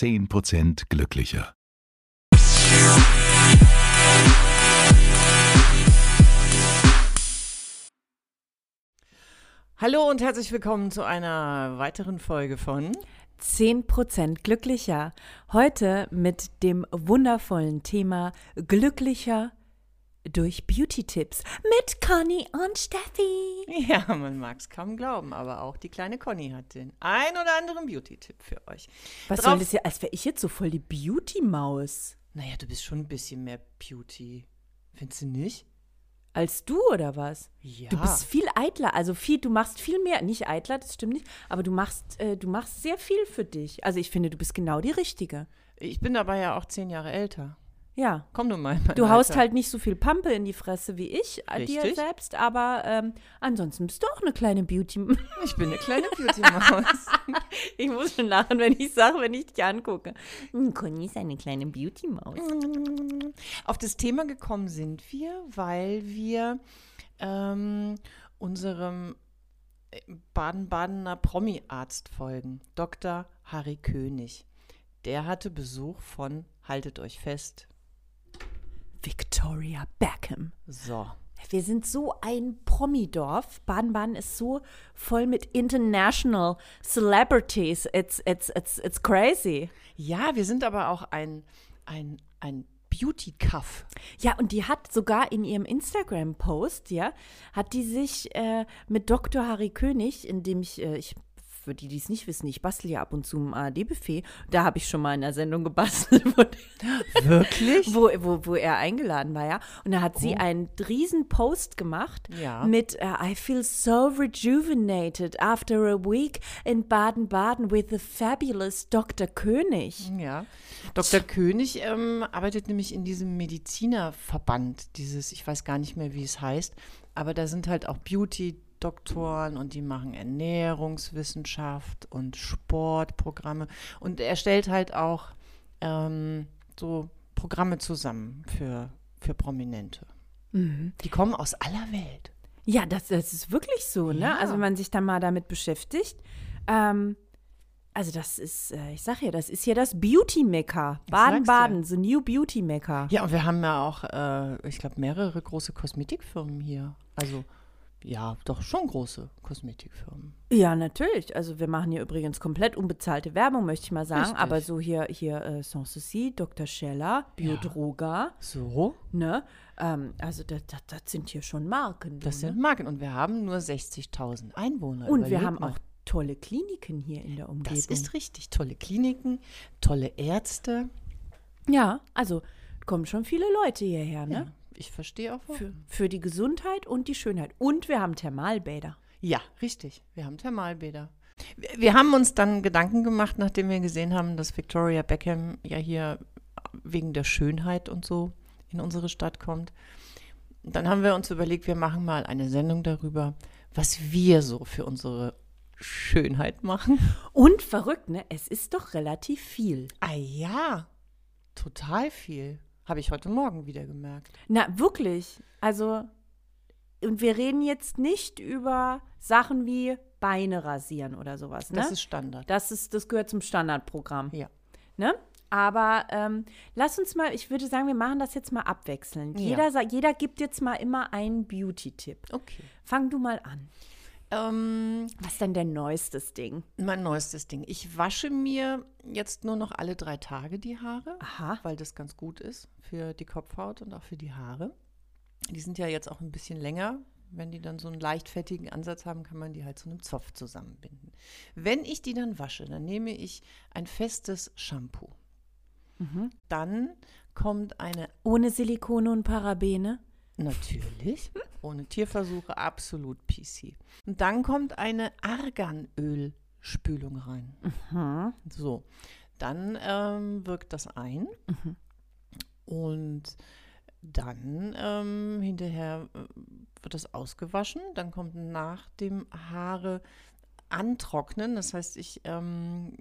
10% glücklicher. Hallo und herzlich willkommen zu einer weiteren Folge von 10% glücklicher. Heute mit dem wundervollen Thema glücklicher durch Beauty-Tipps mit Conny und Steffi. Ja, man mag es kaum glauben, aber auch die kleine Conny hat den ein oder anderen Beauty-Tipp für euch. Was Drauf- soll das hier, als wäre ich jetzt so voll die Beauty-Maus. Naja, du bist schon ein bisschen mehr Beauty. Findest du nicht? Als du oder was? Ja. Du bist viel eitler, also viel, du machst viel mehr, nicht eitler, das stimmt nicht, aber du machst, äh, du machst sehr viel für dich. Also ich finde, du bist genau die Richtige. Ich bin dabei ja auch zehn Jahre älter. Ja. Komm nun mal. Du haust Alter. halt nicht so viel Pampe in die Fresse wie ich, äh, dir Richtig. selbst, aber ähm, ansonsten bist du auch eine kleine Beauty. Ich bin eine kleine Beauty-Maus. Ich muss schon lachen, wenn ich sage, wenn ich dich angucke. Hm, Conny ist eine kleine Beauty-Maus. Auf das Thema gekommen sind wir, weil wir ähm, unserem äh, Baden-Badener Promi-Arzt folgen, Dr. Harry König. Der hatte Besuch von, haltet euch fest, Victoria Beckham. so. Wir sind so ein Promi-Dorf. Baden-Baden ist so voll mit international celebrities. It's, it's, it's, it's crazy. Ja, wir sind aber auch ein, ein, ein Beauty-Cuff. Ja, und die hat sogar in ihrem Instagram-Post, ja, hat die sich äh, mit Dr. Harry König, in dem ich, äh, ich für die, die es nicht wissen, ich bastel ja ab und zu im ARD-Buffet. Da habe ich schon mal in der Sendung gebastelt, wo, Wirklich? wo, wo, wo er eingeladen war, ja. Und da hat sie einen riesen Post gemacht Ja. mit äh, I feel so rejuvenated after a week in Baden-Baden with the fabulous Dr. König. Ja. Dr. König ähm, arbeitet nämlich in diesem Medizinerverband, dieses, ich weiß gar nicht mehr, wie es heißt, aber da sind halt auch Beauty-Doktoren und die machen Ernährungswissenschaft und Sportprogramme. Und er stellt halt auch ähm, so Programme zusammen für, für Prominente. Die kommen aus aller Welt. Ja, das, das ist wirklich so, ne? Ja. Also wenn man sich dann mal damit beschäftigt. Ähm, also das ist, äh, ich sag ja, das ist hier das sag's dir. Baden-Baden, the new Beauty-Mekka. Ja, und wir haben ja auch, äh, ich glaube, mehrere große Kosmetikfirmen hier. Also, ja, doch schon große Kosmetikfirmen. Ja, natürlich. Also wir machen hier übrigens komplett unbezahlte Werbung, möchte ich mal sagen. Richtig. Aber so hier, hier äh, Sanssouci, Dr. Scheller, Biodroga, So, ne? Ähm, also das, das, das sind hier schon Marken. das ne? sind Marken. Und wir haben nur 60.000 Einwohner. Und wir Überleg haben mal. auch tolle Kliniken hier in der Umgebung. Das ist richtig. Tolle Kliniken, tolle Ärzte. Ja, also kommen schon viele Leute hierher, ne? Ja, ich verstehe auch. Für, warum. für die Gesundheit und die Schönheit. Und wir haben Thermalbäder. Ja, richtig. Wir haben Thermalbäder. Wir haben uns dann Gedanken gemacht, nachdem wir gesehen haben, dass Victoria Beckham ja hier wegen der Schönheit und so in unsere Stadt kommt. Dann haben wir uns überlegt, wir machen mal eine Sendung darüber, was wir so für unsere Schönheit machen. Und verrückt, ne? Es ist doch relativ viel. Ah ja, total viel. Habe ich heute Morgen wieder gemerkt. Na, wirklich. Also, und wir reden jetzt nicht über Sachen wie Beine rasieren oder sowas, ne? Das ist Standard. das, ist, das gehört zum Standardprogramm. Ja. Ne? Aber ähm, lass uns mal, ich würde sagen, wir machen das jetzt mal abwechselnd. Ja. Jeder, jeder gibt jetzt mal immer einen Beauty-Tipp. Okay. Fang du mal an. Ähm, Was ist denn dein neuestes Ding? mein neuestes Ding. Ich wasche mir jetzt nur noch alle drei Tage die Haare. Aha. weil das ganz gut ist für die Kopfhaut und auch für die Haare. Die sind ja jetzt auch ein bisschen länger. Wenn die dann so einen leichtfettigen Ansatz haben, kann man die halt zu einem Zopf zusammenbinden. Wenn ich die dann wasche, dann nehme ich ein festes Shampoo. Dann kommt eine, Ohne Silikone und Parabene? Natürlich, ohne Tierversuche, absolut PC. Und dann kommt eine Arganölspülung rein. So, dann ähm, wirkt das ein und dann ähm, hinterher äh, wird das ausgewaschen. Dann kommt nach dem Haare antrocknen. Das heißt, ich ähm,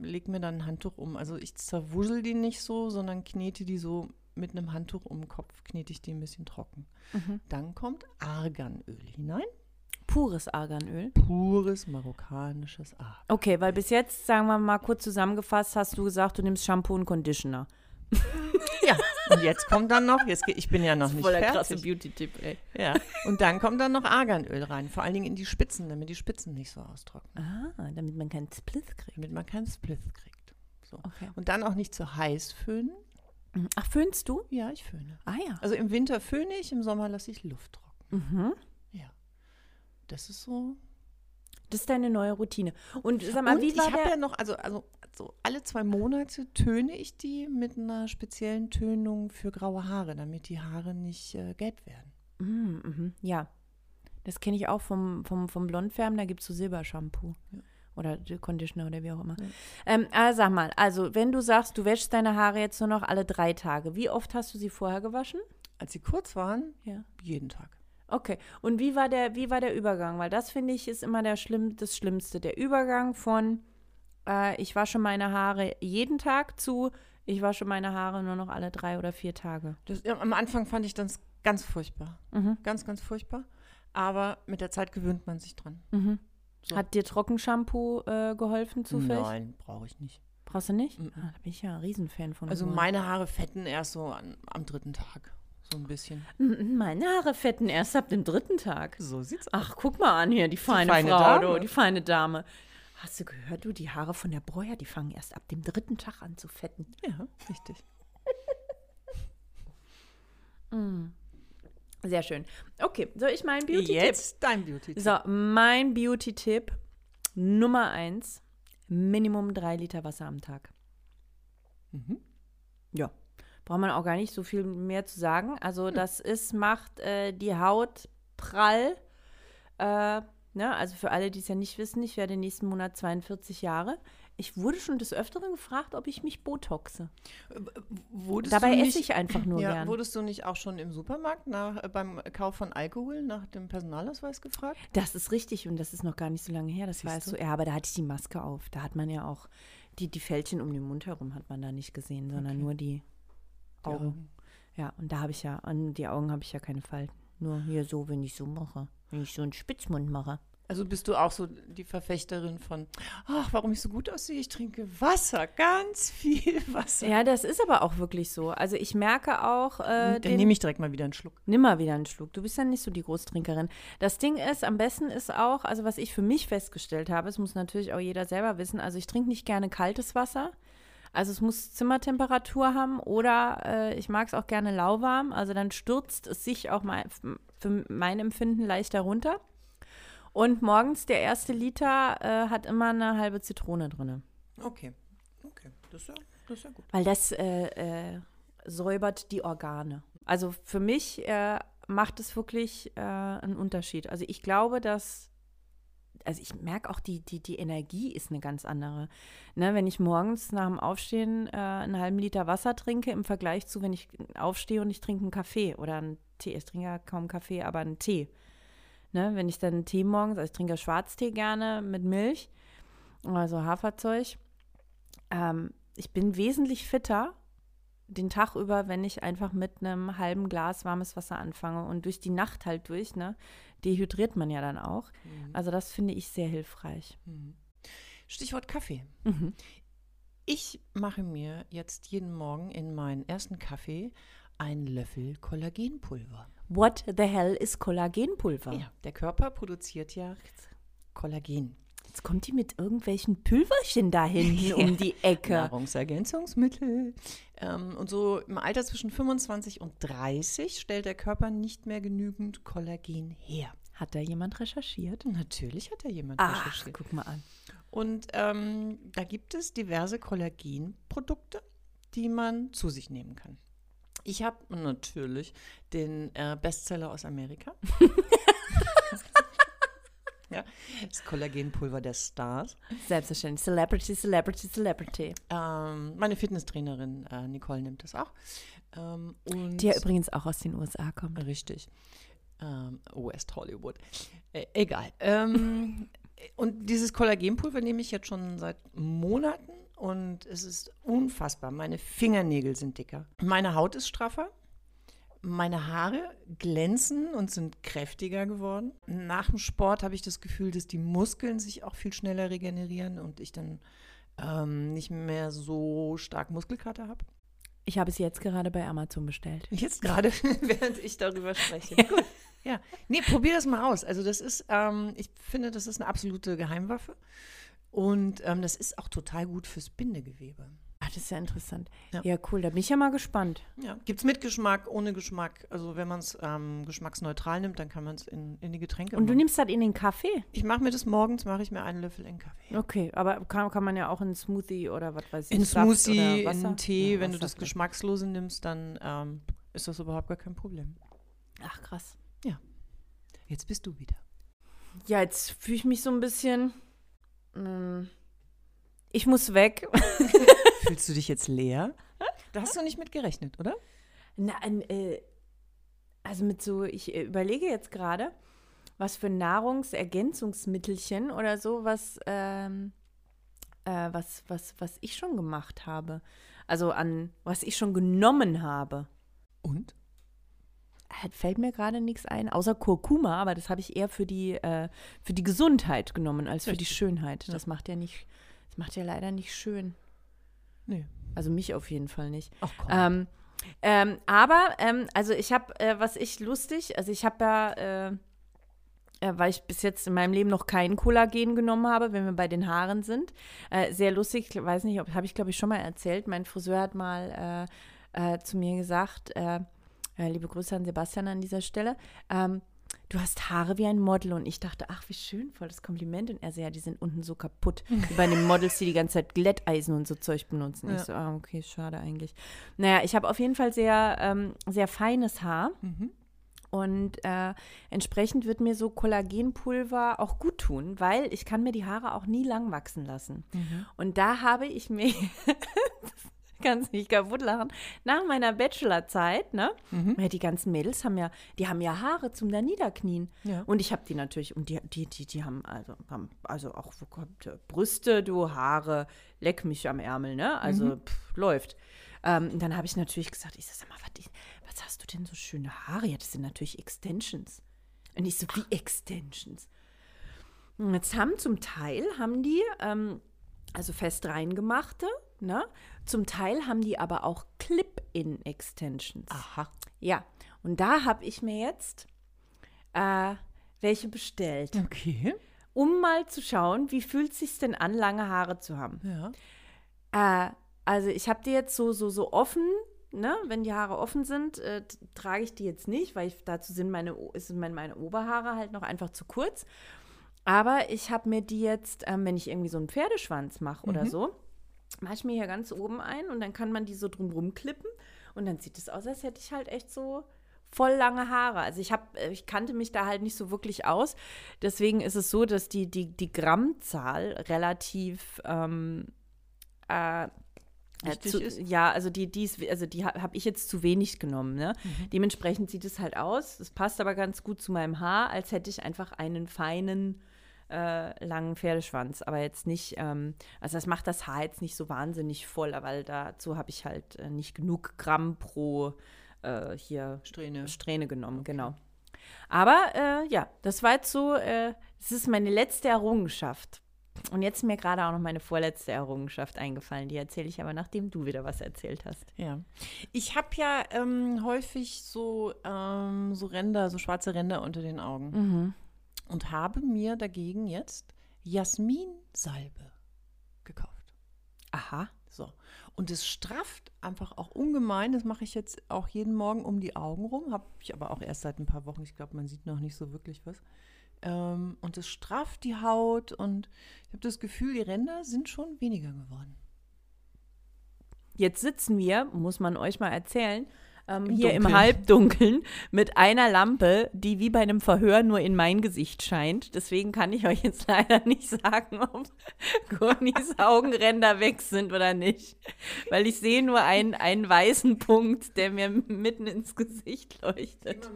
lege mir dann ein Handtuch um. Also ich zerwuschel die nicht so, sondern knete die so mit einem Handtuch um den Kopf, knete ich die ein bisschen trocken. Dann kommt Arganöl hinein. pures Arganöl. Pures marokkanisches Argan. Okay, weil bis jetzt, sagen wir mal kurz zusammengefasst, hast du gesagt, du nimmst Shampoo und Conditioner. Ja, und jetzt kommt dann noch, jetzt, ich bin ja noch nicht Voll der fertig. krasse Beauty-Tipp, ey. Ja, und dann kommt dann noch Arganöl rein, vor allen Dingen in die Spitzen, damit die Spitzen nicht so austrocknen, Ah, damit man keinen Spliss kriegt. damit man keinen Spliff kriegt. So. Okay. Und dann auch nicht zu heiß föhnen. Mhm. Ach, föhnst du? Ja, ich föhne. Ah ja. Also im Winter föhne ich, im Sommer lasse ich Luft trocknen. Mhm. Ja. Das ist so. Das ist deine neue Routine. Und sag mal, und wie ich war habe der? ja noch, also, also so alle zwei Monate töne ich die mit einer speziellen Tönung für graue Haare, damit die Haare nicht äh, gelb werden. Mhm, mhm. Ja, das kenne ich auch vom, vom, vom Blondfärben, da gibt es so Silbershampoo. Ja. Oder Conditioner oder wie auch immer. Ja. Ähm, aber sag mal, also wenn du sagst, du wäschst deine Haare jetzt nur noch alle drei Tage, wie oft hast du sie vorher gewaschen? Als sie kurz waren, Ja. jeden Tag. Okay. Und wie war der, wie war der Übergang? Weil das finde ich ist immer der Schlimm, das Schlimmste. Der Übergang von äh, ich wasche meine Haare jeden Tag zu, ich wasche meine Haare nur noch alle drei oder vier Tage. Das, ja, am Anfang fand ich das ganz furchtbar. Mhm. Ganz, ganz furchtbar. Aber mit der Zeit gewöhnt man sich dran. Mhm. So. Hat dir Trockenshampoo äh, geholfen zufällig? Nein, brauche ich nicht. Brauchst du nicht? Mhm. Ah, da bin ich ja ein Riesenfan von. Also meine Haare fetten erst so an, am dritten Tag. So ein bisschen. Meine Haare fetten erst ab dem dritten Tag. So sieht's aus. Ach, guck mal an hier, die feine, feine Frau, Dame. du, die feine Dame. Hast du gehört, du, die Haare von der Breuer, die fangen erst ab dem dritten Tag an zu fetten. Ja, richtig. Sehr schön. Okay, soll ich meinen Beauty-Tipp? Jetzt dein beauty So, mein Beauty-Tipp Nummer eins: Minimum drei Liter Wasser am Tag. Mhm. Ja, braucht man auch gar nicht so viel mehr zu sagen. Also, das ist, macht äh, die Haut prall. Äh, ne? Also, für alle, die es ja nicht wissen, ich werde nächsten Monat 42 Jahre. Ich wurde schon des Öfteren gefragt, ob ich mich botoxe. Wurdest Dabei du esse nicht, ich einfach nur ja, gern. Wurdest du nicht auch schon im Supermarkt nach, äh, beim Kauf von Alkohol nach dem Personalausweis gefragt? Das ist richtig und das ist noch gar nicht so lange her, das Siehst weißt du? du. Ja, aber da hatte ich die Maske auf. Da hat man ja auch die, die Fältchen um den Mund herum hat man da nicht gesehen, sondern Okay. nur die Die Augen. Augen. Ja, und da habe ich ja, an die Augen habe ich ja keine Falten. Nur hier so, wenn ich so mache. Wenn ich so einen Spitzmund mache. Also bist du auch so die Verfechterin von, ach, warum ich so gut aussehe? Ich trinke Wasser, ganz viel Wasser. Ja, das ist aber auch wirklich so. Also ich merke auch, äh, Dann nehme ich direkt mal wieder einen Schluck. nimm mal wieder einen Schluck. Du bist ja nicht so die Großtrinkerin. Das Ding ist, am besten ist auch, also was ich für mich festgestellt habe, es muss natürlich auch jeder selber wissen, also ich trinke nicht gerne kaltes Wasser. Also es muss Zimmertemperatur haben oder äh, ich mag es auch gerne lauwarm. Also dann stürzt es sich auch mal für mein Empfinden leichter runter. Und morgens der erste Liter äh, hat immer eine halbe Zitrone drin. Okay, okay, das ist ja, das ist ja gut. Weil das äh, äh, säubert die Organe. Also für mich äh, macht es wirklich äh, einen Unterschied. Also ich glaube, dass, also ich merke auch, die, die, die Energie ist eine ganz andere. Ne, wenn ich morgens nach dem Aufstehen äh, einen halben Liter Wasser trinke, im Vergleich zu, wenn ich aufstehe und ich trinke einen Kaffee oder einen Tee. Ich trinke ja kaum Kaffee, aber einen Tee. Ne, wenn ich dann Tee morgens, also ich trinke Schwarztee gerne mit Milch, also Haferzeug. Ähm, ich bin wesentlich fitter den Tag über, wenn ich einfach mit einem halben Glas warmes Wasser anfange und durch die Nacht halt durch, ne, dehydriert man ja dann auch. Also das finde ich sehr hilfreich. Stichwort Kaffee. Mhm. Ich mache mir jetzt jeden Morgen in meinen ersten Kaffee einen Löffel Kollagenpulver. What the hell ist Kollagenpulver? Ja, der Körper produziert ja Kollagen. Jetzt kommt die mit irgendwelchen Pülverchen da hinten um die Ecke. Nahrungsergänzungsmittel. Ähm, und so im Alter zwischen 25 und 30 stellt der Körper nicht mehr genügend Kollagen her. Hat da jemand recherchiert? Natürlich hat da jemand Ach, recherchiert. guck mal an. Und ähm, da gibt es diverse Kollagenprodukte, die man zu sich nehmen kann. Ich habe natürlich den äh, Bestseller aus Amerika. ja, das Kollagenpulver der Stars. Selbstverständlich. Celebrity, Celebrity, Celebrity. Ähm, meine Fitnesstrainerin äh, Nicole nimmt das auch. Ähm, Die ja übrigens auch aus den USA kommt. Richtig. Ähm, West Hollywood. Äh, egal. Ähm, und dieses Kollagenpulver nehme ich jetzt schon seit Monaten und es ist unfassbar. Meine Fingernägel sind dicker. Meine Haut ist straffer. Meine Haare glänzen und sind kräftiger geworden. Nach dem Sport habe ich das Gefühl, dass die Muskeln sich auch viel schneller regenerieren und ich dann ähm, nicht mehr so stark Muskelkater habe. Ich habe es jetzt gerade bei Amazon bestellt. Jetzt gerade, während ich darüber spreche. Gut. Ja, nee, probier das mal aus. Also das ist, ähm, ich finde, das ist eine absolute Geheimwaffe. Und ähm, das ist auch total gut fürs Bindegewebe. Ach, das ist ja interessant. Ja. Ja, cool. Da bin ich ja mal gespannt. Ja, gibt es mit Geschmack, ohne Geschmack. Also wenn man es ähm, geschmacksneutral nimmt, dann kann man es in, in die Getränke Und du machen. nimmst das in den Kaffee? Ich mache mir das morgens, mache ich mir einen Löffel in Kaffee. Okay, aber kann, kann man ja auch in Smoothie oder was weiß ich. In Saft Smoothie, in Tee, Ja, wenn du das. Geschmackslose nimmst, dann ähm, ist das überhaupt gar kein Problem. Ach, krass. Jetzt bist du wieder. Ja, jetzt fühle ich mich so ein bisschen. Mm, Ich muss weg. Fühlst du dich jetzt leer? Da hast du nicht mit gerechnet, oder? Na, ein, äh, also mit so, ich äh, überlege jetzt gerade, was für Nahrungsergänzungsmittelchen oder so, was, ähm, äh, was, was, was ich schon gemacht habe. Also an, was ich schon genommen habe. Und? Äh, Fällt mir gerade nichts ein, außer Kurkuma, aber das habe ich eher für die, äh, für die Gesundheit genommen, als für die Richtig. Schönheit. Ja. Das macht ja nicht, das macht ja leider nicht schön. Nee. Also mich auf jeden Fall nicht. Ach komm. Ähm, ähm, aber, ähm, also ich habe, äh, was ich lustig, also ich habe ja, äh, äh, weil ich bis jetzt in meinem Leben noch kein Kollagen genommen habe, wenn wir bei den Haaren sind. Äh, sehr lustig, ich weiß nicht, ob habe ich glaube ich schon mal erzählt. Mein Friseur hat mal äh, äh, zu mir gesagt, äh, liebe Grüße an Sebastian an dieser Stelle, ähm, du hast Haare wie ein Model. Und ich dachte, ach, wie schön, voll das Kompliment. Und er so, ja, die sind unten so kaputt. Wie bei den Models, die die ganze Zeit Glätteisen und so Zeug benutzen. Ja. Ich so, ah, okay, schade eigentlich. Naja, ich habe auf jeden Fall sehr, ähm, sehr feines Haar. Mhm. Und äh, entsprechend wird mir so Kollagenpulver auch gut tun, weil ich kann mir die Haare auch nie lang wachsen lassen. Mhm. Und da habe ich mir, kannst nicht kaputt lachen, nach meiner Bachelorzeit, ne? Mhm. Ja, die ganzen Mädels haben ja, die haben ja Haare zum da niederknien. Ja. Und ich habe die natürlich, und die, die, die, die haben also, haben also auch wo kommt, äh, Brüste, du Haare, leck mich am Ärmel, ne? Also Mhm. pff, läuft. Ähm, dann habe ich natürlich gesagt, ich sag mal, was, was hast du denn so schöne Haare? Ja, das sind natürlich Extensions. Und ich so, wie Extensions? Und jetzt haben zum Teil, haben die, ähm, also fest reingemachte, ne? Zum Teil haben die aber auch Clip-In-Extensions. Aha. Ja, und da habe ich mir jetzt äh, welche bestellt, Okay. um mal zu schauen, wie fühlt sich denn an, lange Haare zu haben. Ja. Äh, also ich habe die jetzt so, so, so offen, ne? wenn die Haare offen sind, äh, trage ich die jetzt nicht, weil ich, dazu sind meine, sind meine, meine Oberhaare halt noch einfach zu kurz. Aber ich habe mir die jetzt, ähm, wenn ich irgendwie so einen Pferdeschwanz mache oder so, mache ich mir hier ganz oben ein und dann kann man die so drumrum klippen und dann sieht es aus, als hätte ich halt echt so voll lange Haare. Also ich habe, ich kannte mich da halt nicht so wirklich aus. Deswegen ist es so, dass die, die, die Grammzahl relativ ähm, äh, äh, zu, ist? ja, also die, die ist, also die ha- habe ich jetzt zu wenig genommen. Ne? Dementsprechend sieht es halt aus. Es passt aber ganz gut zu meinem Haar, als hätte ich einfach einen feinen äh, langen Pferdeschwanz, aber jetzt nicht, ähm, also das macht das Haar jetzt nicht so wahnsinnig voll, weil dazu habe ich halt äh, nicht genug Gramm pro äh, hier Strähne. Strähne genommen, genau. Aber äh, ja, das war jetzt so, äh, das ist meine letzte Errungenschaft. Und jetzt ist mir gerade auch noch meine vorletzte Errungenschaft eingefallen. Die erzähle ich aber, nachdem du wieder was erzählt hast. Ja. Ich habe ja ähm, häufig so, ähm, so Ränder, so schwarze Ränder unter den Augen. Mhm. Und habe mir dagegen jetzt Jasminsalbe gekauft. Aha. So. Und es strafft einfach auch ungemein. Das mache ich jetzt auch jeden Morgen um die Augen rum. Habe ich aber auch erst seit ein paar Wochen. Ich glaube, man sieht noch nicht so wirklich was. Ähm, und es strafft die Haut. Und ich habe das Gefühl, die Ränder sind schon weniger geworden. Jetzt sitzen wir, muss man euch mal erzählen, ähm, Im hier im Dunkeln. Halbdunkeln mit einer Lampe, die wie bei einem Verhör nur in mein Gesicht scheint. Deswegen kann ich euch jetzt leider nicht sagen, ob Connis Augenränder weg sind oder nicht. Weil ich sehe nur einen, einen weißen Punkt, der mir mitten ins Gesicht leuchtet.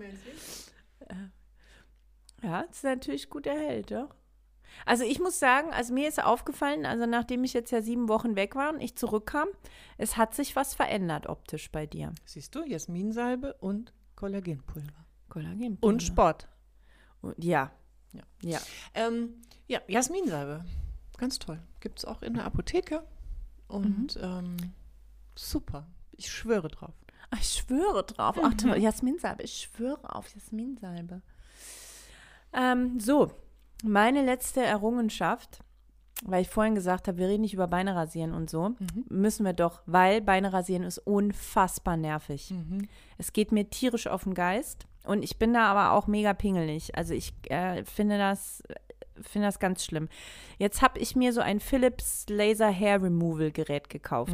Ja, das ist natürlich gut erhellt, doch. Also ich muss sagen, also mir ist aufgefallen, also nachdem ich jetzt ja sieben Wochen weg war und ich zurückkam, es hat sich was verändert optisch bei dir. Siehst du, Jasminsalbe und Kollagenpulver. Kollagenpulver. Und Sport. Und- Ja. Ja. Ja. Ähm, ja, Jasminsalbe. Ganz toll. Gibt es auch in der Apotheke. Und ähm, super. Ich schwöre drauf. Ach, Ich schwöre drauf. Ach, toll, Jasminsalbe. Ich schwöre auf Jasminsalbe. Ähm, so, meine letzte Errungenschaft, weil ich vorhin gesagt habe, wir reden nicht über Beine rasieren und so, müssen wir doch, weil Beine rasieren ist unfassbar nervig. Es geht mir tierisch auf den Geist und ich bin da aber auch mega pingelig. Also ich äh, finde das finde das ganz schlimm. Jetzt habe ich mir so ein Philips Laser Hair Removal Gerät gekauft.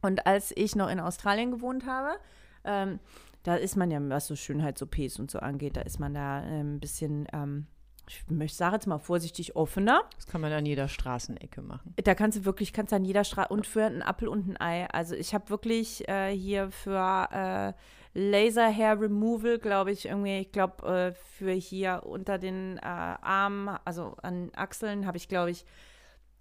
Und als ich noch in Australien gewohnt habe, ähm, da ist man ja, was so Schönheits-OPs und so angeht, da ist man da ähm, ein bisschen, ähm, ich möchte sage jetzt mal vorsichtig, offener. Das kann man an jeder Straßenecke machen. Da kannst du wirklich, kannst an jeder Straße und für einen Apfel und ein Ei. Also ich habe wirklich äh, hier für äh, Laser Hair Removal, glaube ich, irgendwie, ich glaube, äh, für hier unter den äh, Armen, also an Achseln, habe ich, glaube ich,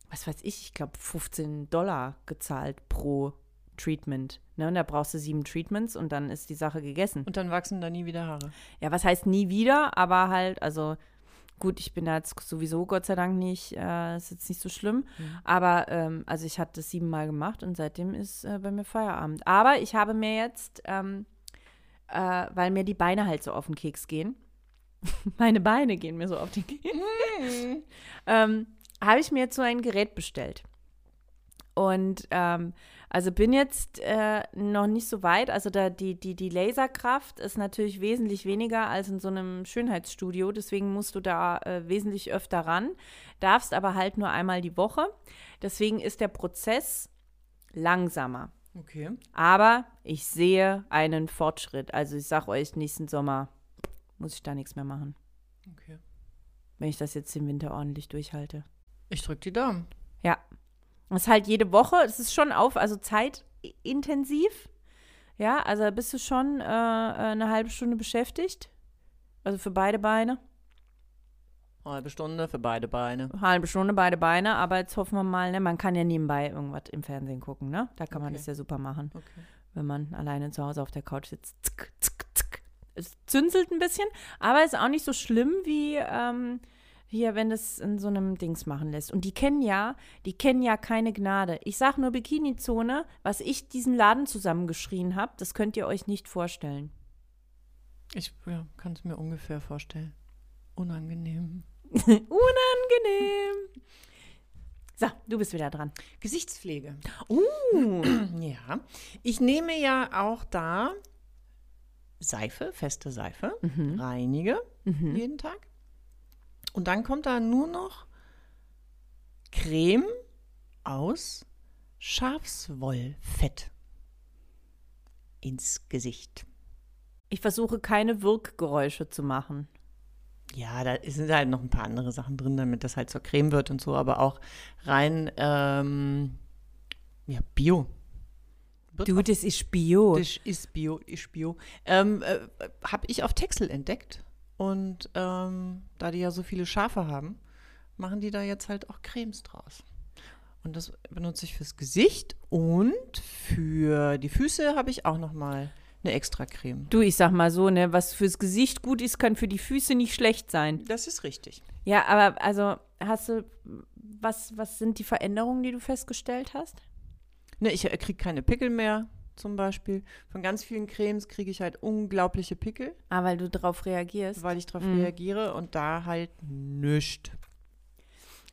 was weiß ich, ich glaube 15 Dollar gezahlt pro Treatment. Ne? Und da brauchst du sieben Treatments und dann ist die Sache gegessen. Und dann wachsen da nie wieder Haare. Ja, was heißt nie wieder, aber halt, also gut, ich bin da jetzt sowieso Gott sei Dank nicht, äh, ist jetzt nicht so schlimm. Aber ähm, also ich hatte das siebenmal gemacht und seitdem ist äh, bei mir Feierabend. Aber ich habe mir jetzt, ähm, äh, weil mir die Beine halt so auf den Keks gehen, meine Beine gehen mir so auf den Keks, ähm, habe ich mir jetzt so ein Gerät bestellt. Und ähm, also bin jetzt äh, noch nicht so weit. Also da die, die, die Laserkraft ist natürlich wesentlich weniger als in so einem Schönheitsstudio. Deswegen musst du da äh, wesentlich öfter ran. Darfst aber halt nur einmal die Woche. Deswegen ist der Prozess langsamer. Okay. Aber ich sehe einen Fortschritt. Also ich sag euch, nächsten Sommer muss ich da nichts mehr machen, okay. wenn ich das jetzt im Winter ordentlich durchhalte. Ich drücke die Daumen. Ja. Das ist halt jede Woche, es ist schon auf, also zeitintensiv. Ja, also bist du schon äh, eine halbe Stunde beschäftigt. Also für beide Beine. Halbe Stunde für beide Beine. Halbe Stunde beide Beine, aber jetzt hoffen wir mal, ne, man kann ja nebenbei irgendwas im Fernsehen gucken, ne? Da kann man Okay. das ja super machen, Okay. wenn man alleine zu Hause auf der Couch sitzt. Zick, zick, zick. Es zünselt ein bisschen, aber ist auch nicht so schlimm wie ähm, hier, wenn das in so einem Dings machen lässt. Und die kennen ja, die kennen ja keine Gnade. Ich sag nur Bikini-Zone, was ich diesen Laden zusammengeschrien habe, das könnt ihr euch nicht vorstellen. Ich ja, kann es mir ungefähr vorstellen. Unangenehm. Unangenehm. So, du bist wieder dran. Gesichtspflege. Uh. Ja. Ich nehme ja auch da Seife, feste Seife, reinige jeden Tag. Und dann kommt da nur noch Creme aus Schafswollfett ins Gesicht. Ich versuche keine Wirkgeräusche zu machen. Ja, da sind halt noch ein paar andere Sachen drin, damit das halt zur Creme wird und so, aber auch rein ähm, ja, Bio. Wird Du, das ist Bio. Das ist Bio, ist Bio. Ähm, äh, Habe ich auf Texel entdeckt. Und ähm, da die ja so viele Schafe haben, machen die da jetzt halt auch Cremes draus. Und das benutze ich fürs Gesicht und für die Füße habe ich auch noch mal eine extra Creme. Du, ich sag mal so, ne, was fürs Gesicht gut ist, kann für die Füße nicht schlecht sein. Das ist richtig. Ja, aber also hast du, was, was sind die Veränderungen, die du festgestellt hast? Ne, ich kriege keine Pickel mehr, zum Beispiel. Von ganz vielen Cremes kriege ich halt unglaubliche Pickel, Ah, weil du darauf reagierst. weil ich darauf Mhm. reagiere und da halt nichts.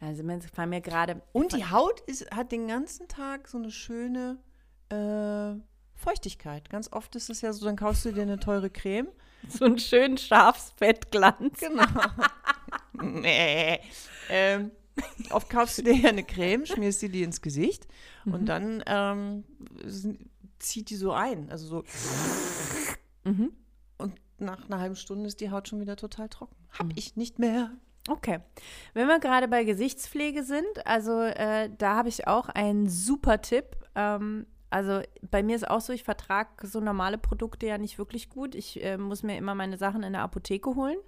Also mir fallen mir gerade. Und die Haut ist, hat den ganzen Tag so eine schöne äh, Feuchtigkeit. Ganz oft ist es ja so, dann kaufst du dir eine teure Creme. so einen schönen Schafsfettglanz. Genau. nee. Ähm, oft kaufst du dir ja eine Creme, schmierst dir die ins Gesicht und dann ähm, zieht die so ein. Also so. Mhm. Und nach einer halben Stunde ist die Haut schon wieder total trocken. Hab ich nicht mehr. Okay. Wenn wir gerade bei Gesichtspflege sind, also äh, da habe ich auch einen super Tipp. Ähm, also bei mir ist auch so, ich vertrage so normale Produkte ja nicht wirklich gut. Ich äh, muss mir immer meine Sachen in der Apotheke holen.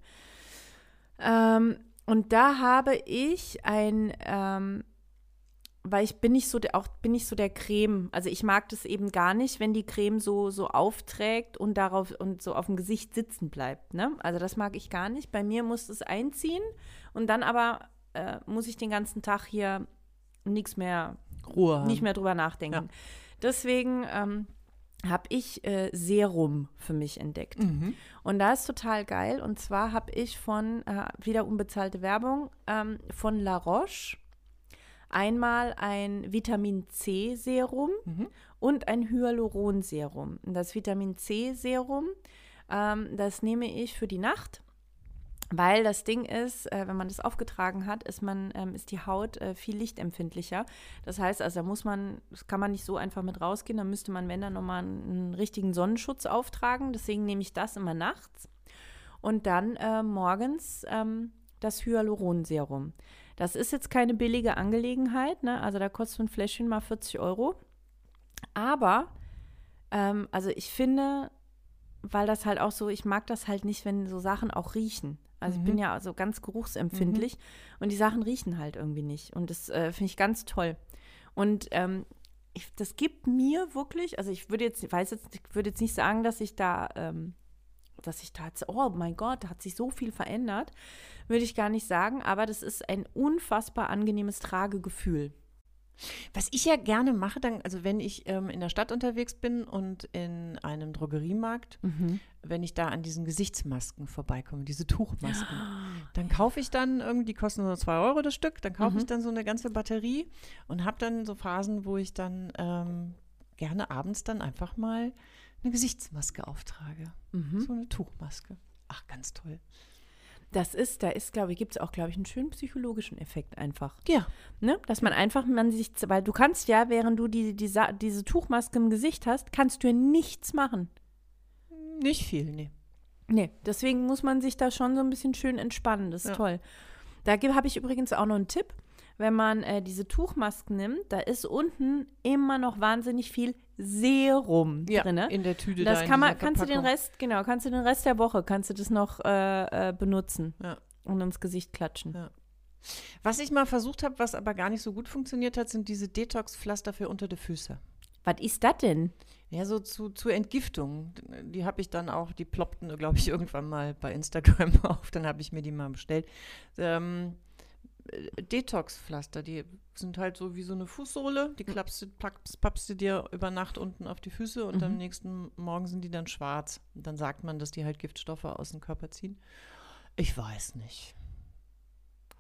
Ähm, und da habe ich ein, ähm, weil ich bin nicht so der, auch bin nicht so der Creme. Also ich mag das eben gar nicht, wenn die Creme so so aufträgt und darauf und so auf dem Gesicht sitzen bleibt. Ne? Also das mag ich gar nicht. Bei mir muss es einziehen und dann aber äh, muss ich den ganzen Tag hier nichts mehr Ruhe. nicht mehr drüber nachdenken. Ja. Deswegen ähm, habe ich äh, Serum für mich entdeckt. Mhm. Und da ist total geil. Und zwar habe ich von, äh, wieder unbezahlte Werbung, ähm, von La Roche einmal ein Vitamin C Serum Mhm. und ein Hyaluron Serum. Das Vitamin C Serum, ähm, das nehme ich für die Nacht. Weil das Ding ist, äh, wenn man das aufgetragen hat, ist man, ähm, ist die Haut äh, viel lichtempfindlicher. Das heißt, also da muss man, das kann man nicht so einfach mit rausgehen, da müsste man, wenn dann nochmal einen, einen richtigen Sonnenschutz auftragen. Deswegen nehme ich das immer nachts. Und dann äh, morgens ähm, das Hyaluronserum. Das ist jetzt keine billige Angelegenheit, ne? Also da kostet so ein Fläschchen mal 40 Euro. Aber, ähm, also ich finde, weil das halt auch so, ich mag das halt nicht, wenn so Sachen auch riechen. Also ich bin ja so ganz geruchsempfindlich und die Sachen riechen halt irgendwie nicht. Und das äh, finde ich ganz toll. Und ähm, ich, das gibt mir wirklich, also ich würde jetzt, weiß jetzt, ich würde jetzt nicht sagen, dass ich da, ähm, dass ich da jetzt, oh mein Gott, da hat sich so viel verändert, würde ich gar nicht sagen, aber das ist ein unfassbar angenehmes Tragegefühl. Was ich ja gerne mache, dann, also wenn ich ähm, in der Stadt unterwegs bin und in einem Drogeriemarkt, wenn ich da an diesen Gesichtsmasken vorbeikomme, diese Tuchmasken, dann kaufe ich dann irgendwie, die kosten nur zwei Euro das Stück, dann kaufe ich dann so eine ganze Batterie und habe dann so Phasen, wo ich dann ähm, gerne abends dann einfach mal eine Gesichtsmaske auftrage. So eine Tuchmaske. Ach, ganz toll. Das ist, da ist, glaube ich, gibt es auch, glaube ich, einen schönen psychologischen Effekt einfach. Ja. Ne? Dass man einfach, man sich, weil du kannst ja, während du die, die, diese Tuchmaske im Gesicht hast, kannst du ja nichts machen. Nicht viel, nee. Nee, deswegen muss man sich da schon so ein bisschen schön entspannen. Das ist Ja. toll. Da habe ich übrigens auch noch einen Tipp. Wenn man äh, diese Tuchmasken nimmt, da ist unten immer noch wahnsinnig viel Serum Ja, drin. in der Tüte Das da kann man, kannst du den. Rest, genau, kannst du den Rest der Woche, kannst du das noch äh, äh, benutzen Ja. und ins Gesicht klatschen. Ja. Was ich mal versucht habe, was aber gar nicht so gut funktioniert hat, sind diese Detox-Pflaster für unter die Füße. Was ist das denn? Ja, so zu, zur Entgiftung. Die habe ich dann auch, die ploppten, glaube ich, irgendwann mal bei Instagram auf. Dann habe ich mir die mal bestellt. Ähm, äh, Detox-Pflaster, die sind halt so wie so eine Fußsohle. Die klappst, du- packst, pappst du dir über Nacht unten auf die Füße und am nächsten Morgen sind die dann schwarz. Und dann sagt man, dass die halt Giftstoffe aus dem Körper ziehen. Ich weiß nicht.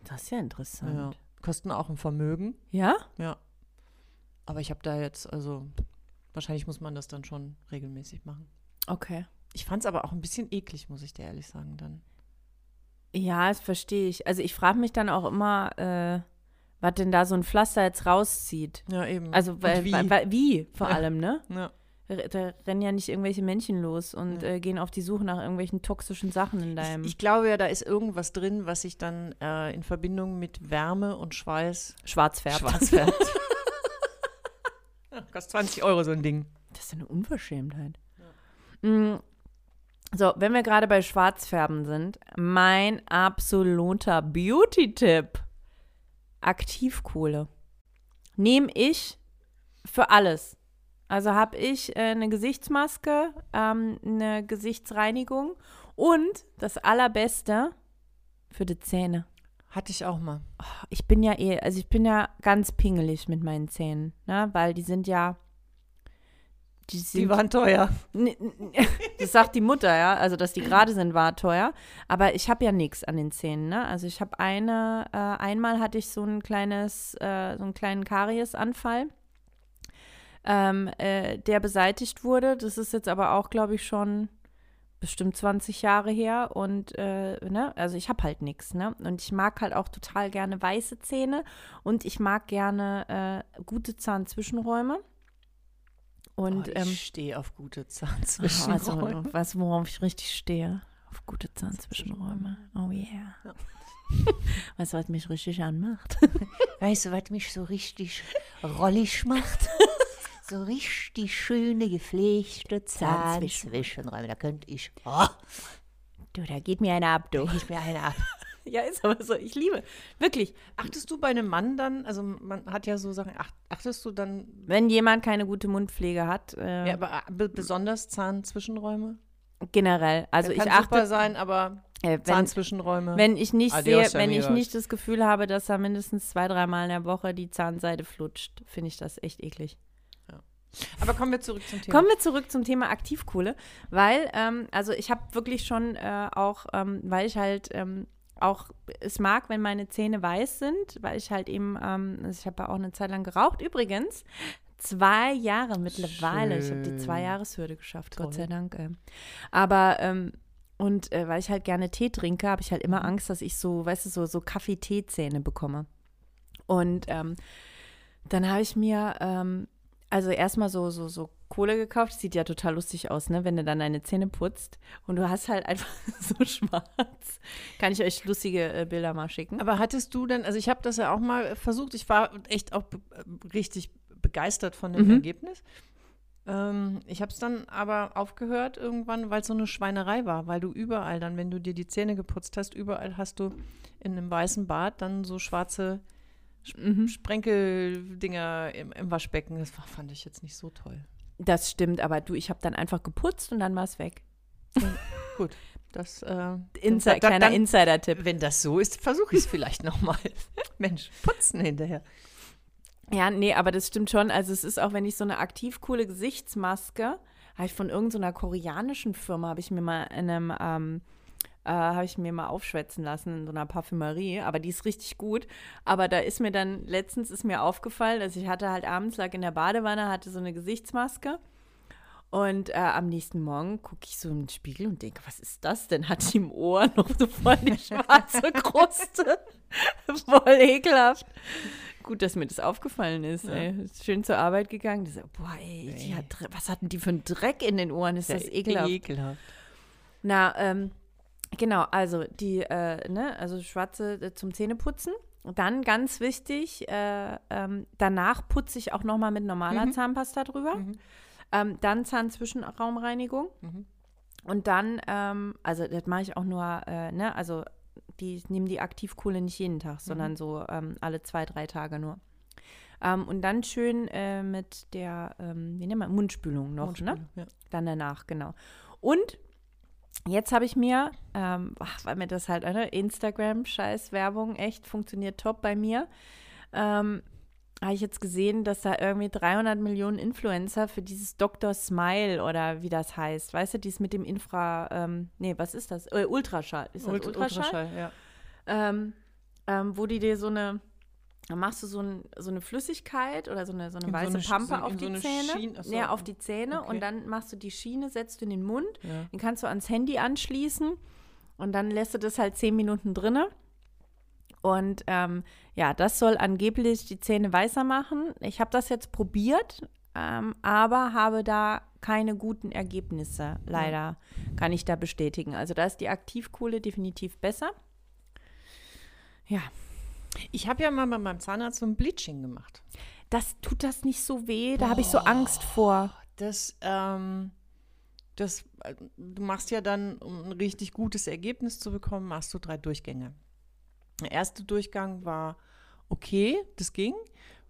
Das ist ja interessant. Ja. Kosten auch ein Vermögen. Ja? Ja. Aber ich habe da jetzt, also wahrscheinlich muss man das dann schon regelmäßig machen. Okay. Ich fand es aber auch ein bisschen eklig, muss ich dir ehrlich sagen dann. Ja, das verstehe ich. Also ich frage mich dann auch immer, äh, was denn da so ein Pflaster jetzt rauszieht. Ja, eben. Also weil, wie? weil, weil, wie vor Ja. allem, ne? ja. Da, rennen ja nicht irgendwelche Männchen los und Ja. äh, gehen auf die Suche nach irgendwelchen toxischen Sachen in deinem Ich, ich glaube ja, da ist irgendwas drin, was sich dann äh, in Verbindung mit Wärme und Schweiß schwarz färbt. ja, kostet 20 Euro so ein Ding. Das ist eine Unverschämtheit. Mm, So, wenn wir gerade bei Schwarzfärben sind, mein absoluter Beauty-Tipp. Aktivkohle. Nehme ich für alles. Also habe ich äh, eine Gesichtsmaske, ähm, eine Gesichtsreinigung und das Allerbeste für die Zähne. Hatte ich auch mal. Ich bin ja eh, also ich bin ja ganz pingelig mit meinen Zähnen, ne? weil die sind ja, die sind Die waren teuer. Das sagt die Mutter, ja. Also, dass die gerade sind, war teuer. Aber ich habe ja nichts an den Zähnen, ne? Also, ich habe eine, äh, einmal hatte ich so ein kleines, äh, so einen kleinen Kariesanfall, ähm, äh, der beseitigt wurde. Das ist jetzt aber auch, glaube ich, schon bestimmt 20 Jahre her und äh, ne, also ich habe halt nichts, ne? Und ich mag halt auch total gerne weiße Zähne und ich mag gerne äh, gute Zahnzwischenräume. Und oh, ähm, ich stehe auf gute Ah, Zahnzwischenräume. Also, was, worauf ich richtig stehe. Auf gute Zahnzwischenräume. Oh yeah. Ja. Weißt du, was mich richtig anmacht? Weißt du, was mich so richtig rollig macht? so richtig schöne, gepflegte Zahnzwischen- Zahnzwischenräume. Da könnte ich, oh, Du, da geht mir einer ab, du. ich mir eine ab. Ja, ist aber so. Ich liebe. Wirklich. Achtest du bei einem Mann dann, also man hat ja so Sachen, ach, achtest du dann, Wenn jemand keine gute Mundpflege hat, äh, ja, aber be besonders Zahnzwischenräume? generell. Also ich kann super achte, sein, aber äh, wenn, Zahnzwischenräume. wenn ich nicht Adios, sehe, wenn ich nicht das Gefühl habe, dass da mindestens zwei, dreimal in der Woche die Zahnseide flutscht, finde ich das echt eklig. aber kommen wir zurück zum Thema. Kommen wir zurück zum Thema Aktivkohle, weil, ähm, also ich habe wirklich schon äh, auch, ähm, weil ich halt ähm, auch es mag, wenn meine Zähne weiß sind, weil ich halt eben, ähm, also ich habe ja auch eine Zeit lang geraucht. Übrigens, zwei Jahre mittlerweile. Ich habe die Schön. Zwei-Jahres-Hürde geschafft, Gott Toll. sei Dank. ähm. Aber, ähm, und äh, weil ich halt gerne Tee trinke, habe ich halt immer Angst, dass ich so, weißt du, so, so Kaffee-Tee-Zähne bekomme. Und ähm, dann habe ich mir, ähm, also erstmal so, so, so Kohle gekauft. Sieht ja total lustig aus, ne? Wenn du dann deine Zähne putzt und du hast halt einfach so schwarz. Kann ich euch lustige äh, Bilder mal schicken? Aber hattest du denn, also ich habe das ja auch mal versucht, ich war echt auch be äh, richtig begeistert von dem Mhm. Ergebnis. Ähm, ich habe es dann aber aufgehört irgendwann, weil es so eine Schweinerei war, weil du überall dann, wenn du dir die Zähne geputzt hast, überall hast du in einem weißen Bad dann so schwarze Mhm. Sprenkeldinger im, im Waschbecken. Das war, fand ich jetzt nicht so toll. Das stimmt, aber du, ich habe dann einfach geputzt und dann war es weg. Gut, das äh, Insi da- da- kleiner dann- Insider-Tipp. Wenn das so ist, versuche ich es vielleicht nochmal. Mensch, putzen hinterher. Ja, nee, aber das stimmt schon. Also es ist auch, wenn ich so eine aktiv coole Gesichtsmaske, habe ich von irgendeiner koreanischen Firma, habe ich mir mal in einem, ähm, äh, habe ich mir mal aufschwätzen lassen in so einer Parfümerie, aber die ist richtig gut. Aber da ist mir dann, letztens ist mir aufgefallen, dass ich hatte halt abends, lag in der Badewanne, hatte so eine Gesichtsmaske. Und äh, am nächsten Morgen gucke ich so den Spiegel und denke, was ist das denn? Hat die im Ohr noch so voll die schwarze Kruste? voll ekelhaft. Gut, dass mir das aufgefallen ist. Ja. Ey. Schön zur Arbeit gegangen. Das, boah, ey, hat, was hatten die für einen Dreck in den Ohren? Ist das ekelhaft? ekelhaft. Na, ähm, genau, also die, äh, ne, also schwarze äh, zum Zähneputzen. Dann ganz wichtig, äh, ähm, danach putze ich auch nochmal mit normaler Mhm. Zahnpasta drüber. Mhm. Ähm, dann Zahnzwischenraumreinigung. Mhm. Und dann, ähm, also das mache ich auch nur, äh, ne, also die ich nehme die Aktivkohle nicht jeden Mhm. Tag, sondern so ähm, alle zwei, drei Tage nur. Ähm, und dann schön äh, mit der, ähm, wie nennt man, Mundspülung noch, ne? Mundspülung, Ja. Dann danach, genau. Und jetzt habe ich mir, ähm, weil mir das halt, ne, Instagram, scheiß Werbung, echt funktioniert top bei mir, ähm, habe ich jetzt gesehen, dass da irgendwie 300 Millionen Influencer für dieses Dr. Smile oder wie das heißt, weißt du, dies mit dem Infra, ähm, nee, was ist das? Äh, Ultraschall. Ist das Ult- Ultraschall? ja. Ähm, ähm, wo die dir so eine, dann machst du so, ein, so eine Flüssigkeit oder so eine, so eine In so weiße eine Pampe auf die so eine Zähne. Schiene- ach so, ja, auf die Zähne okay. und dann machst du die Schiene, setzt du in den Mund, ja. den kannst du ans Handy anschließen und dann lässt du das halt zehn Minuten drinne. Und ähm, ja, das soll angeblich die Zähne weißer machen. Ich habe das jetzt probiert, ähm, aber habe da keine guten Ergebnisse. Leider kann ich da bestätigen. Also da ist die Aktivkohle definitiv besser. Ja, Ich habe ja mal bei meinem Zahnarzt so ein Bleaching gemacht. das tut das nicht so weh. Da habe ich so Angst vor. Das, ähm, das, äh, du machst ja dann, um ein richtig gutes Ergebnis zu bekommen, machst du drei Durchgänge. Der erste Durchgang war okay, das ging.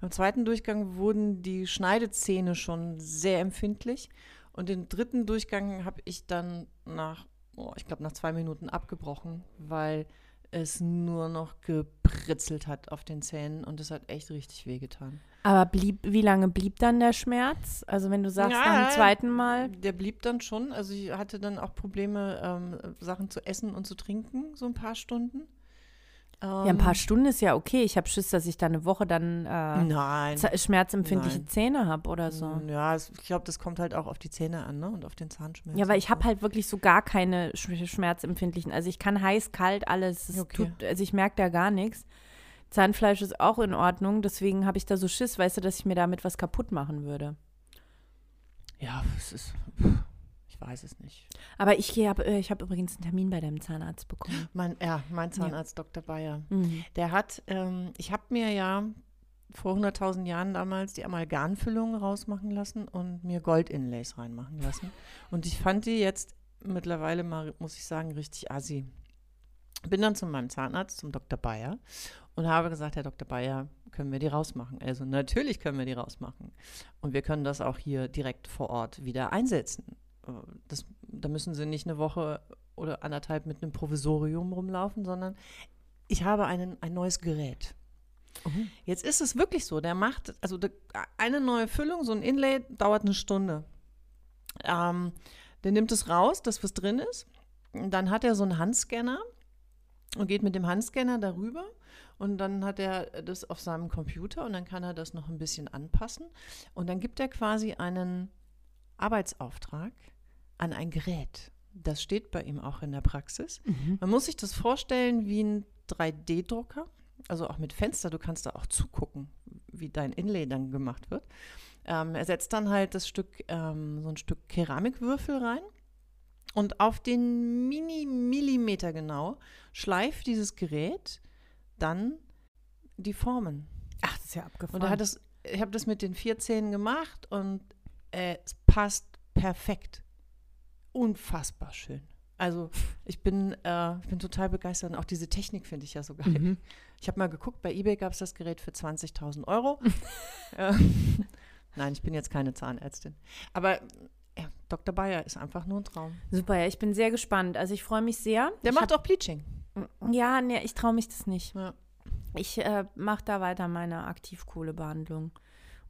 Beim zweiten Durchgang wurden die Schneidezähne schon sehr empfindlich. Und den dritten Durchgang habe ich dann nach, oh, ich glaube, nach zwei Minuten abgebrochen, weil es nur noch gepritzelt hat auf den Zähnen und es hat echt richtig wehgetan. Aber blieb, wie lange blieb dann der Schmerz? Also wenn du sagst, Ja, nach dem zweiten Mal. Der blieb dann schon. Also ich hatte dann auch Probleme, ähm, Sachen zu essen und zu trinken, so ein paar Stunden. Ähm, Ja, ein paar Stunden ist ja okay. Ich habe Schiss, dass ich da eine Woche dann äh, schmerzempfindliche Nein. Zähne habe oder so. Mm, Ja, ich glaube, das kommt halt auch auf die Zähne an, ne? Und auf den Zahnschmerz. Ja, weil ich habe halt wirklich so gar keine Sch Schmerzempfindlichen. Also ich kann heiß, kalt, alles. Es Okay. tut, also ich merke da gar nichts. Zahnfleisch ist auch in Ordnung, deswegen habe ich da so Schiss, weißt du, dass ich mir damit was kaputt machen würde. Ja, es ist. Ich weiß es nicht. Aber ich gehe, hab, äh, ich habe übrigens einen Termin bei deinem Zahnarzt bekommen. Mein, ja, mein Zahnarzt Dr. Bayer. Mhm. Der hat, ähm, ich habe mir ja vor 100.000 Jahren damals die Amalgamfüllung rausmachen lassen und mir Gold-Inlays reinmachen lassen. Und ich fand die jetzt mittlerweile mal, muss ich sagen, richtig assi. Bin dann zu meinem Zahnarzt, zum Dr. Bayer, und habe gesagt, Herr Dr. Bayer, können wir die rausmachen? Also natürlich können wir die rausmachen. Und wir können das auch hier direkt vor Ort wieder einsetzen. Das, da müssen Sie nicht eine Woche oder anderthalb mit einem Provisorium rumlaufen, sondern ich habe einen, ein neues Gerät. Jetzt ist es wirklich so, der macht, also de, eine neue Füllung, so ein Inlay, dauert eine Stunde. Ähm, der nimmt es raus, das was drin ist. Und dann hat er so einen Handscanner und geht mit dem Handscanner darüber. Und dann hat er das auf seinem Computer und dann kann er das noch ein bisschen anpassen. Und dann gibt er quasi einen Arbeitsauftrag an ein Gerät. Das steht bei ihm auch in der Praxis. Man muss sich das vorstellen wie ein 3D-Drucker, also auch mit Fenster. Du kannst da auch zugucken, wie dein Inlay dann gemacht wird. Ähm, er setzt dann halt das Stück, ähm, so ein Stück Keramikwürfel rein und auf den Mini-Millimeter genau schleift dieses Gerät dann die Formen. Ach, das ist ja abgefahren. Und er hat das, ich habe das mit den vier Zähnen gemacht und äh, es passt perfekt. Unfassbar schön. Also ich bin, äh, ich bin total begeistert und auch diese Technik finde ich ja so geil. Mhm. Ich habe mal geguckt, bei eBay gab es das Gerät für 20.000 Euro. äh, nein, ich bin jetzt keine Zahnärztin. Aber ja, Dr. Bayer ist einfach nur ein Traum. Super, ja, ich bin sehr gespannt. Also ich freue mich sehr. Der ich macht auch Bleaching. hab, Ja, nee, ich traue mich das nicht. Ja. Ich äh, mache da weiter meine Aktivkohlebehandlung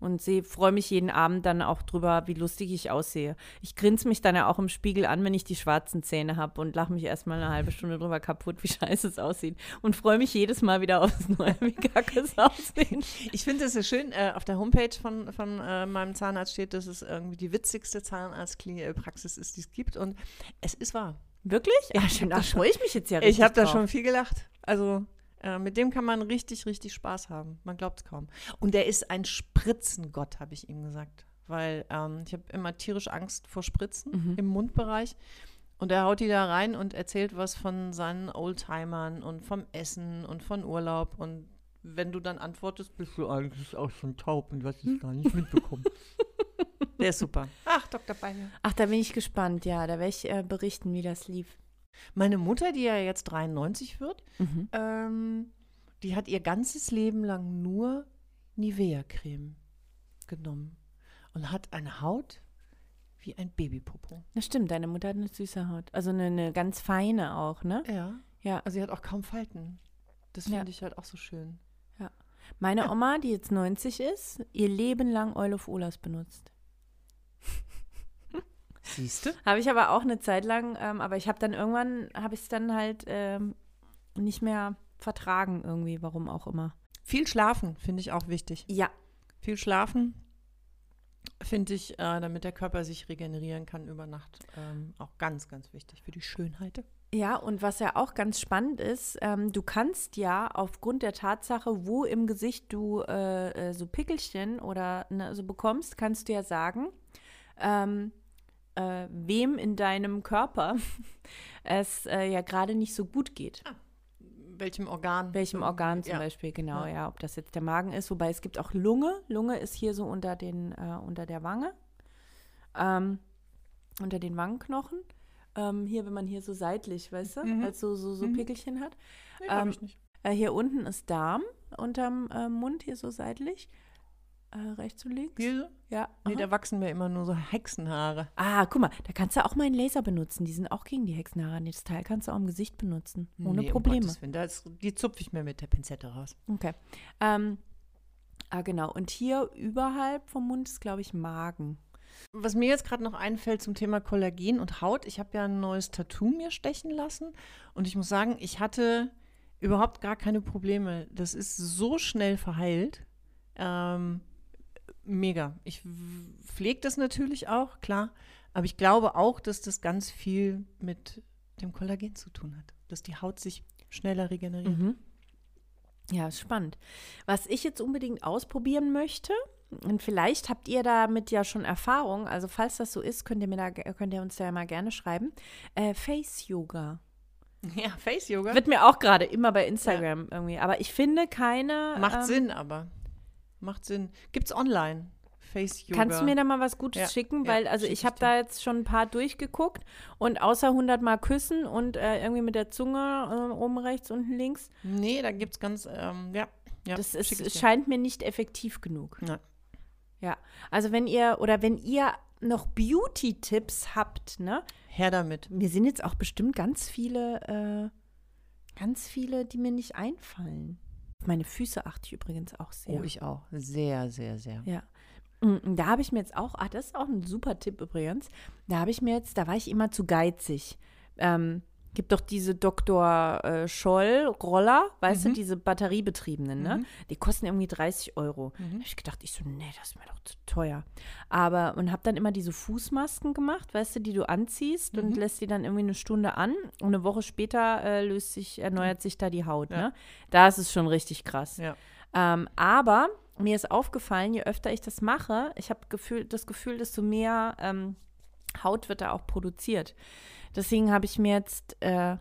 und freue mich jeden Abend dann auch drüber, wie lustig ich aussehe. Ich grinse mich dann ja auch im Spiegel an, wenn ich die schwarzen Zähne habe und lache mich erstmal eine halbe Stunde drüber kaputt, wie scheiße es aussieht. Und freue mich jedes Mal wieder aufs Neue, wie kacke es aussieht. Ich finde es so schön, äh, auf der Homepage von, von äh, meinem Zahnarzt steht, dass es irgendwie die witzigste Zahnarztpraxis ist, die es gibt. Und es ist wahr. Wirklich? Ja, Ich schön, da freue ich mich jetzt ja richtig Ich habe da schon viel gelacht. Also äh, mit dem kann man richtig, richtig Spaß haben. Man glaubt es kaum. Und er ist ein Spritzengott, habe ich ihm gesagt. Weil ähm, ich habe immer tierisch Angst vor Spritzen im Mundbereich. Und er haut die da rein und erzählt was von seinen Oldtimern und vom Essen und von Urlaub. Und wenn du dann antwortest, bist du eigentlich auch schon taub und hast es gar nicht mitbekommen. Der ist super. Ach, Dr. Bayer. Ach, da bin ich gespannt, ja. Da werde ich äh, berichten, wie das lief. Meine Mutter, die ja jetzt 93 wird, Mhm. ähm, die hat ihr ganzes Leben lang nur Nivea-Creme genommen und hat eine Haut wie ein Babypopo. Das stimmt, deine Mutter hat eine süße Haut. Also eine, eine ganz feine auch, ne? Ja. Ja. Also sie hat auch kaum Falten. Das Ja. finde ich halt auch so schön. Meine Oma, die jetzt 90 ist, ihr Leben lang Oil of Olas benutzt. Siehst du? Habe ich aber auch eine Zeit lang, ähm, aber ich habe dann irgendwann, habe ich es dann halt ähm, nicht mehr vertragen irgendwie, warum auch immer. Viel schlafen finde ich auch wichtig. Ja, Viel schlafen finde ich, äh, damit der Körper sich regenerieren kann über Nacht, ähm, auch ganz, ganz wichtig für die Schönheit. Ja, und was ja auch ganz spannend ist, ähm, du kannst ja aufgrund der Tatsache, wo im Gesicht du äh, äh, so Pickelchen oder ne, so bekommst, kannst du ja sagen, ähm, äh, wem in deinem Körper es äh, ja gerade nicht so gut geht. Welchem Organ? Welchem Organ zum Ja. Beispiel, genau, Ja. ja. ob das jetzt der Magen ist, wobei es gibt auch Lunge. Lunge ist hier so unter den, äh, unter der Wange, ähm, unter den Wangenknochen. Ähm, hier, wenn man hier so seitlich, weißt du, Mhm. als so, so, so Mhm. Pickelchen hat. Nee, ähm, ich nicht. Äh, hier unten ist Darm unterm äh, Mund, hier so seitlich. Äh, rechts und links. Hier? Ja. Nee, aha. da wachsen mir immer nur so Hexenhaare. ah, guck mal, da kannst du auch mal einen Laser benutzen. Die sind auch gegen die Hexenhaare. Das Teil kannst du auch im Gesicht benutzen. Ohne Nee, um Probleme. Gottes Willen, da ist, die zupfe ich mir mit der Pinzette raus. Okay. Ähm, ah, genau. Und hier überhalb vom Mund ist, glaube ich, Magen. Was mir jetzt gerade noch einfällt zum Thema Kollagen und Haut, ich habe ja ein neues Tattoo mir stechen lassen und ich muss sagen, ich hatte überhaupt gar keine Probleme. Das ist so schnell verheilt. Ähm, mega. Ich pflege das natürlich auch, klar, aber ich glaube auch, dass das ganz viel mit dem Kollagen zu tun hat, dass die Haut sich schneller regeneriert. Mhm. Ja, ist spannend. Was ich jetzt unbedingt ausprobieren möchte, und vielleicht habt ihr damit ja schon Erfahrung, also falls das so ist, könnt ihr, mir da, könnt ihr uns da ja mal gerne schreiben. Äh, Face Yoga. Ja, Face Yoga. Wird mir auch gerade immer bei Instagram irgendwie. Aber ich finde keine. Macht ähm, Sinn, aber. Macht Sinn. Gibt's online. Face Yoga. Kannst du mir da mal was Gutes Ja, schicken? ja, Weil, also schick ich habe da jetzt schon ein paar durchgeguckt und außer 100 Mal küssen und äh, irgendwie mit der Zunge äh, oben rechts, unten links, Nee, da gibt es ganz, ähm, ja. ja das ist, scheint mir nicht effektiv genug. Nein. Ja, also wenn ihr oder wenn ihr noch Beauty-Tipps habt, ne? Her damit. Mir sind jetzt auch bestimmt ganz viele, äh, ganz viele, die mir nicht einfallen. Auf Meine Füße achte ich übrigens auch sehr. Oh, ich auch. Sehr, sehr, sehr. Ja. Mm, Da habe ich mir jetzt auch, ah, das ist auch ein super Tipp übrigens. Da habe ich mir jetzt, da war ich immer zu geizig. Ähm, gibt doch diese Dr. Äh, Scholl Roller, weißt du, diese batteriebetriebenen, ne? Die kosten irgendwie 30 Euro. Da habe ich gedacht, ich so, nee, das ist mir doch zu teuer. Aber, und habe dann immer diese Fußmasken gemacht, weißt du, die du anziehst und lässt die dann irgendwie eine Stunde an und eine Woche später äh, löst sich, erneuert sich da die Haut, Ja. ne? Da ist es schon richtig krass. Ja. Ähm, aber mir ist aufgefallen, je öfter ich das mache, ich habe Gefühl, das Gefühl, desto mehr ähm, Haut wird da auch produziert. Deswegen habe ich mir jetzt äh,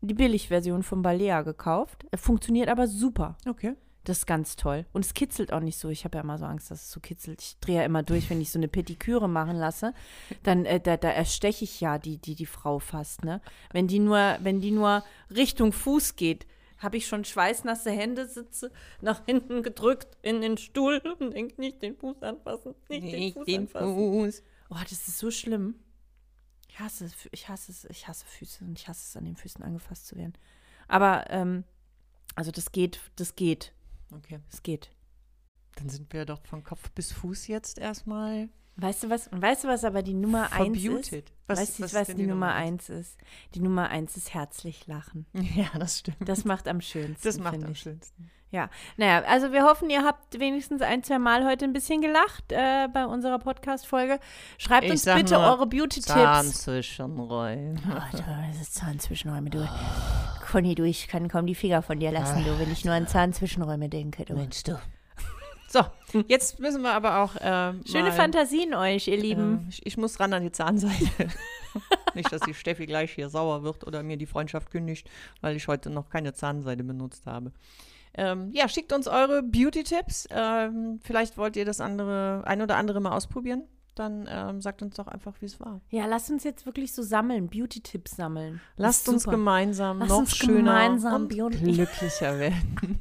die Billigversion von Balea gekauft. Äh, Funktioniert aber super. Okay. Das ist ganz toll. Und es kitzelt auch nicht so. Ich habe ja immer so Angst, dass es so kitzelt. Ich drehe ja immer durch, wenn ich so eine Petiküre machen lasse. Dann äh, da, da ersteche ich ja die, die, die Frau fast, ne? Wenn die nur, wenn die nur Richtung Fuß geht, habe ich schon schweißnasse Hände, sitze nach hinten gedrückt in den Stuhl und denke, nicht den Fuß anfassen, nicht den Fuß anfassen. Fuß. Oh, das ist so schlimm. Ich hasse, es- ich hasse es, ich hasse Füße und ich hasse es, an den Füßen angefasst zu werden. Aber, ähm, also das geht, das geht, Okay. es geht. Dann sind wir doch von Kopf bis Fuß jetzt erstmal Weißt du was? Und weißt du, was aber die Nummer eins ist? Was, weißt du, was was, denn die Nummer eins ist? Die Nummer eins ist herzlich lachen. Ja, das stimmt. Das macht am schönsten. Das macht am ich. schönsten. Ja, naja, also wir hoffen, ihr habt wenigstens ein, zwei Mal heute ein bisschen gelacht äh, bei unserer Podcast-Folge. Schreibt Ich uns bitte eure Beauty-Tipps. Zahnzwischenräume. Oh, das ist Zahnzwischenräume, du. Conny, du, ich kann kaum die Finger von dir lassen, du, wenn ich nur an Zahnzwischenräume denke, du. Mensch, du. So, jetzt müssen wir aber auch. ähm, Schöne mal, Fantasien euch, ihr Lieben. äh, ich, ich muss ran an die Zahnseide. Nicht, dass die Steffi gleich hier sauer wird oder mir die Freundschaft kündigt, weil ich heute noch keine Zahnseide benutzt habe. Ähm, ja, schickt uns eure Beauty-Tipps. Ähm, vielleicht wollt ihr das andere, ein oder andere mal ausprobieren. Dann ähm, sagt uns doch einfach, wie es war. Ja, lasst uns jetzt wirklich so sammeln, Beauty-Tipps sammeln. Lasst ist uns super. gemeinsam Lasst noch uns schöner gemeinsam und Beauty- glücklicher werden.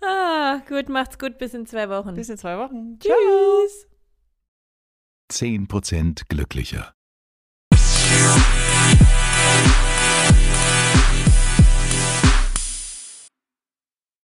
Ah, gut, macht's gut, bis in zwei Wochen. Bis in zwei Wochen. Tschüss. 10% glücklicher.